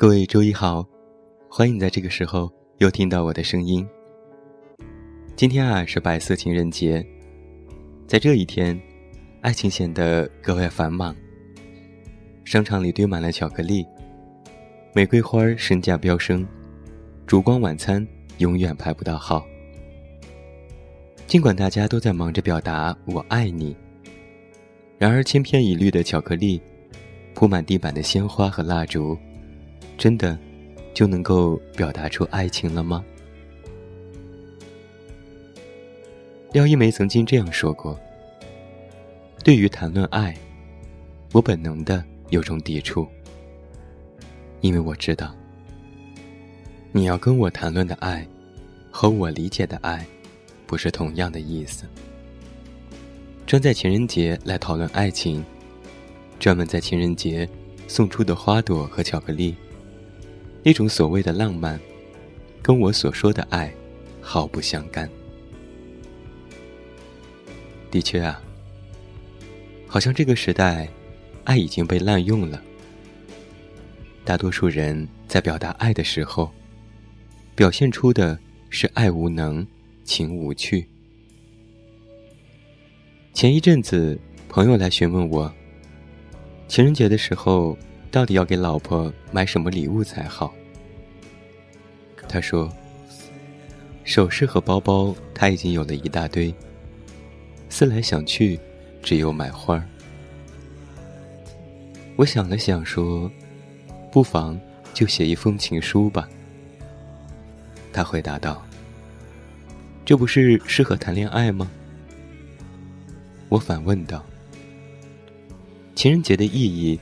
各位周一好，欢迎在这个时候又听到我的声音。今天啊是白色情人节，在这一天，爱情显得格外繁忙。商场里堆满了巧克力，玫瑰花身价飙升，烛光晚餐永远排不到号。尽管大家都在忙着表达“我爱你”，然而千篇一律的巧克力，铺满地板的鲜花和蜡烛。真的就能够表达出爱情了吗？廖一梅曾经这样说过：“对于谈论爱，我本能的有种抵触，因为我知道，你要跟我谈论的爱，和我理解的爱，不是同样的意思。专在情人节来讨论爱情，专门在情人节送出的花朵和巧克力。”那种所谓的浪漫，跟我所说的爱毫不相干。的确啊，好像这个时代，爱已经被滥用了。大多数人在表达爱的时候，表现出的是爱无能、情无趣。前一阵子，朋友来询问我，情人节的时候。到底要给老婆买什么礼物才好？他说：“首饰和包包他已经有了一大堆，思来想去，只有买花。”我想了想说：“不妨就写一封情书吧。”他回答道：“这不是适合谈恋爱吗？”我反问道：“情人节的意义？”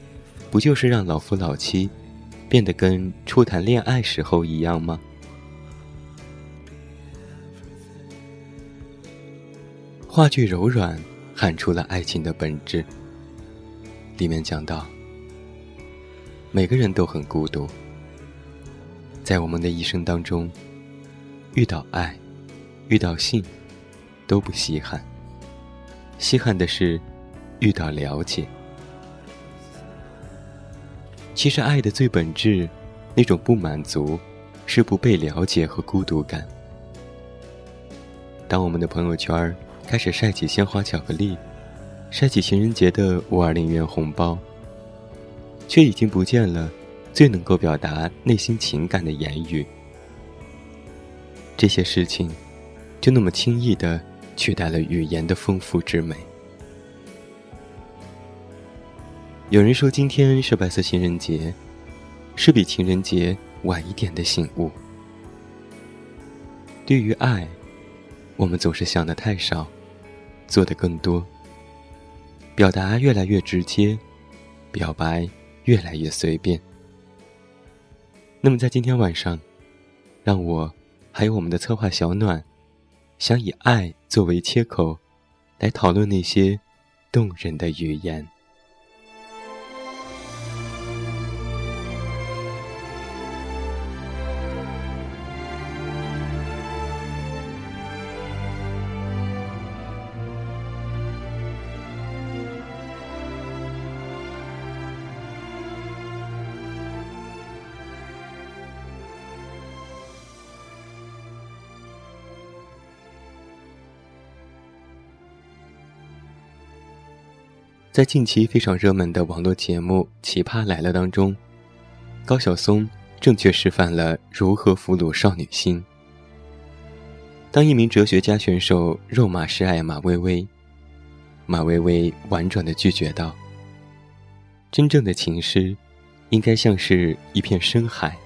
不就是让老夫老妻变得跟初谈恋爱时候一样吗？话剧柔软喊出了爱情的本质。里面讲到，每个人都很孤独，在我们的一生当中，遇到爱，遇到性，都不稀罕。稀罕的是遇到了解。其实，爱的最本质，那种不满足，是不被了解和孤独感。当我们的朋友圈开始晒起鲜花、巧克力，晒起情人节的五二零元红包，却已经不见了最能够表达内心情感的言语。这些事情，就那么轻易的取代了语言的丰富之美。有人说今天是白色情人节，是比情人节晚一点的醒悟。对于爱，我们总是想的太少，做的更多。表达越来越直接，表白越来越随便。那么在今天晚上，让我还有我们的策划小暖，想以爱作为切口，来讨论那些动人的语言。在近期非常热门的网络节目《奇葩来了》当中，高晓松正确示范了如何俘虏少女心。当一名哲学家选手肉麻示爱马薇薇，马薇薇婉转的拒绝道：“真正的情诗，应该像是一片深海，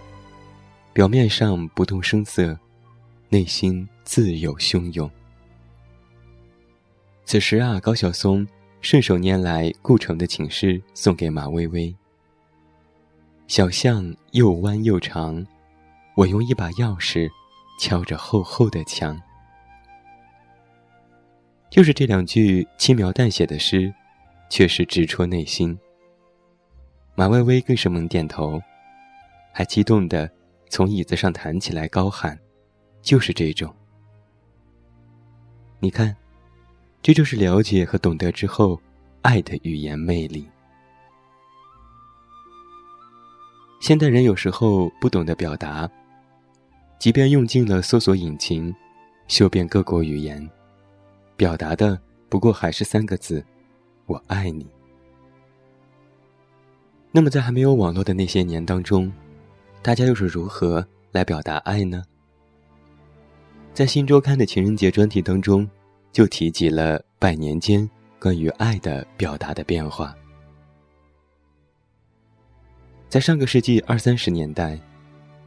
表面上不动声色，内心自有汹涌。”此时啊，高晓松。顺手拈来顾城的情诗送给马薇薇。小巷又弯又长，我用一把钥匙敲着厚厚的墙。就是这两句轻描淡写的诗，却是直戳内心。马薇薇更是猛点头，还激动的从椅子上弹起来，高喊：“就是这种！你看。”这就是了解和懂得之后，爱的语言魅力。现代人有时候不懂得表达，即便用尽了搜索引擎，修遍各国语言，表达的不过还是三个字：“我爱你。”那么，在还没有网络的那些年当中，大家又是如何来表达爱呢？在《新周刊》的情人节专题当中，就提及了百年间关于爱的表达的变化。在上个世纪二三十年代，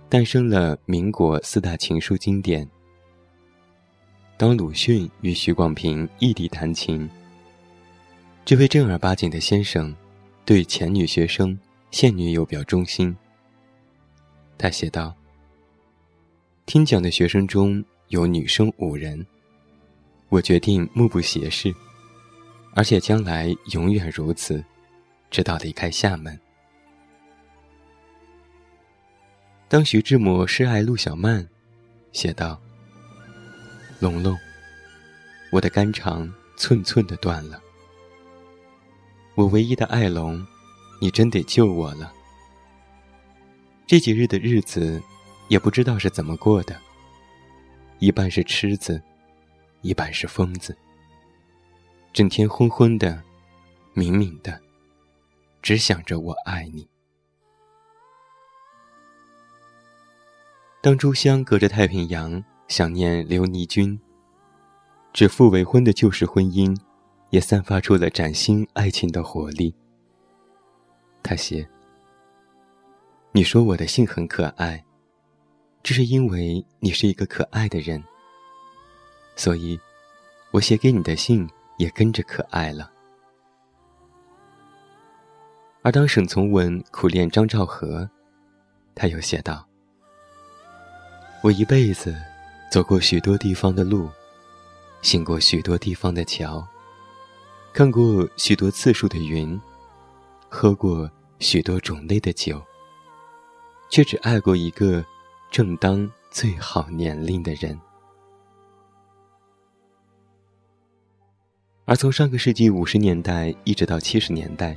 诞生了民国四大情书经典。当鲁迅与许广平异地弹琴，这位正儿八经的先生，对前女学生、现女友表忠心。他写道：“听讲的学生中有女生五人，我决定目不斜视，而且将来永远如此，直到离开厦门。”当徐志摩示爱陆小曼，写道：“龙龙，我的肝肠寸寸的断了，我唯一的爱龙，你真得救我了。这几日的日子，也不知道是怎么过的，一半是痴子，一半是疯子，整天昏昏的，明明的，只想着我爱你。”当朱香隔着太平洋想念刘尼君，指腹为婚的旧式婚姻，也散发出了崭新爱情的活力。他写：“你说我的信很可爱，这是因为你是一个可爱的人，所以，我写给你的信也跟着可爱了。”而当沈从文苦恋张兆和，他又写道。我一辈子走过许多地方的路，行过许多地方的桥，看过许多次数的云，喝过许多种类的酒，却只爱过一个正当最好年龄的人。而从上个世纪五十年代一直到七十年代，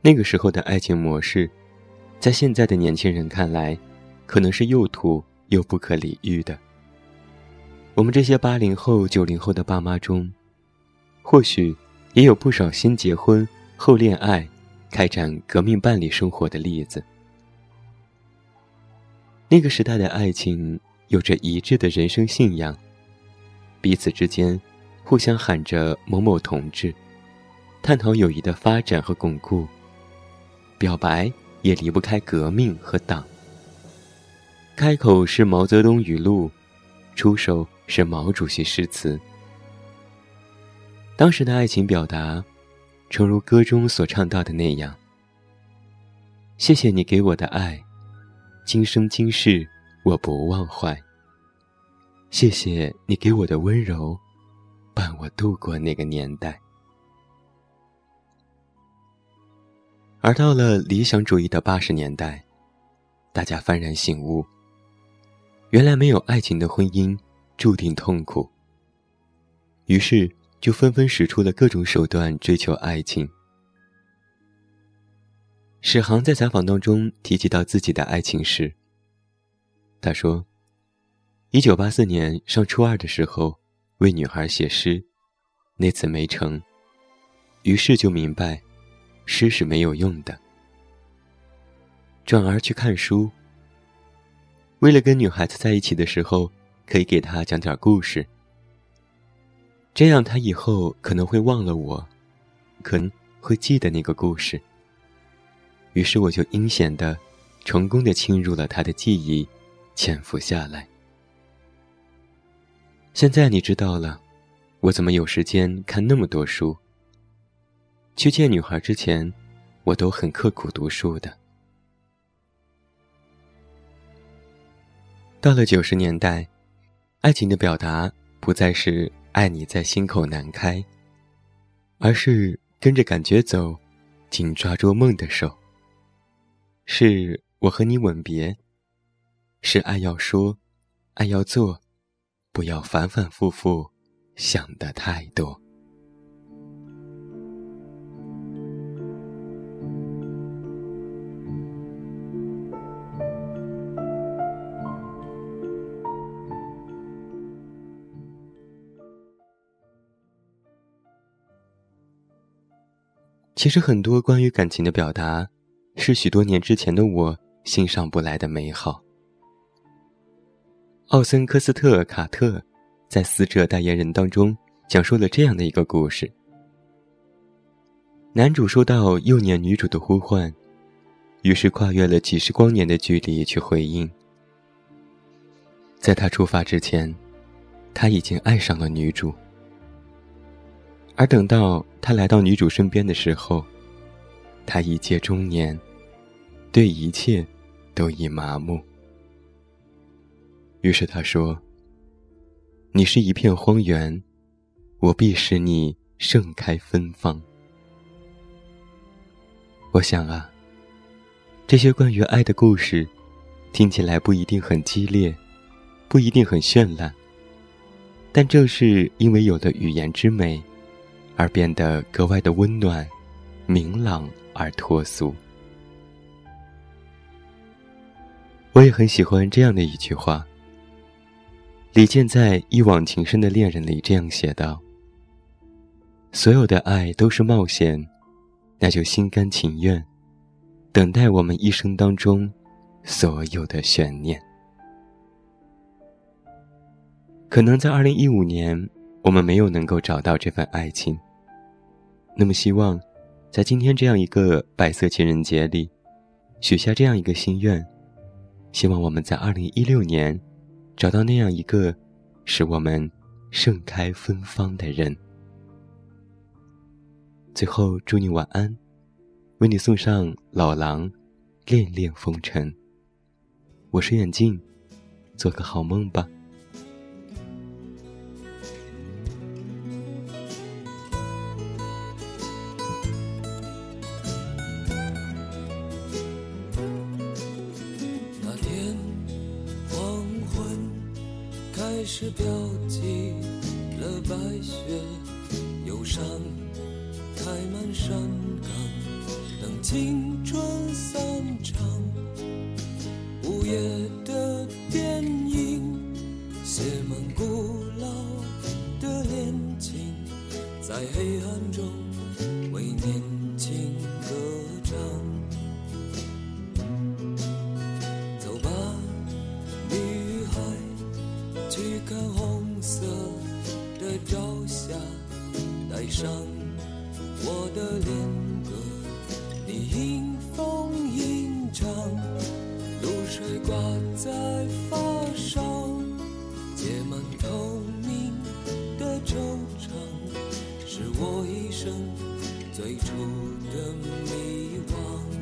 那个时候的爱情模式，在现在的年轻人看来，可能是又土。又不可理喻的。我们这些八零后、九零后的爸妈中，或许也有不少先结婚后恋爱、开展革命伴侣生活的例子。那个时代的爱情有着一致的人生信仰，彼此之间互相喊着“某某同志”，探讨友谊的发展和巩固。表白也离不开革命和党。开口是毛泽东语录，出手是毛主席诗词。当时的爱情表达，诚如歌中所唱到的那样：“谢谢你给我的爱，今生今世我不忘怀。谢谢你给我的温柔，伴我度过那个年代。”而到了理想主义的八十年代，大家幡然醒悟。原来没有爱情的婚姻注定痛苦，于是就纷纷使出了各种手段追求爱情。史航在采访当中提及到自己的爱情史。他说：“一九八四年上初二的时候，为女孩写诗，那次没成，于是就明白，诗是没有用的，转而去看书。”为了跟女孩子在一起的时候，可以给她讲点故事，这样她以后可能会忘了我，可能会记得那个故事。于是我就阴险的、成功的侵入了她的记忆，潜伏下来。现在你知道了，我怎么有时间看那么多书？去见女孩之前，我都很刻苦读书的。到了九十年代，爱情的表达不再是“爱你在心口难开”，而是跟着感觉走，紧抓住梦的手。是我和你吻别，是爱要说，爱要做，不要反反复复想的太多。其实很多关于感情的表达，是许多年之前的我欣赏不来的美好。奥森科斯特卡特在《死者代言人》当中讲述了这样的一个故事：男主收到幼年女主的呼唤，于是跨越了几十光年的距离去回应。在他出发之前，他已经爱上了女主。而等到他来到女主身边的时候，他一介中年，对一切都已麻木。于是他说：“你是一片荒原，我必使你盛开芬芳。”我想啊，这些关于爱的故事，听起来不一定很激烈，不一定很绚烂，但正是因为有了语言之美。而变得格外的温暖、明朗而脱俗。我也很喜欢这样的一句话。李健在《一往情深的恋人》里这样写道：“所有的爱都是冒险，那就心甘情愿，等待我们一生当中所有的悬念。”可能在二零一五年。我们没有能够找到这份爱情，那么希望，在今天这样一个白色情人节里，许下这样一个心愿，希望我们在二零一六年，找到那样一个使我们盛开芬芳的人。最后，祝你晚安，为你送上老狼《恋恋风尘》。我是远镜，做个好梦吧。是标记了白雪，忧伤开满山岗，等青春散场。午夜的电影写满古老的恋情，在黑暗中惆怅，是我一生最初的迷惘。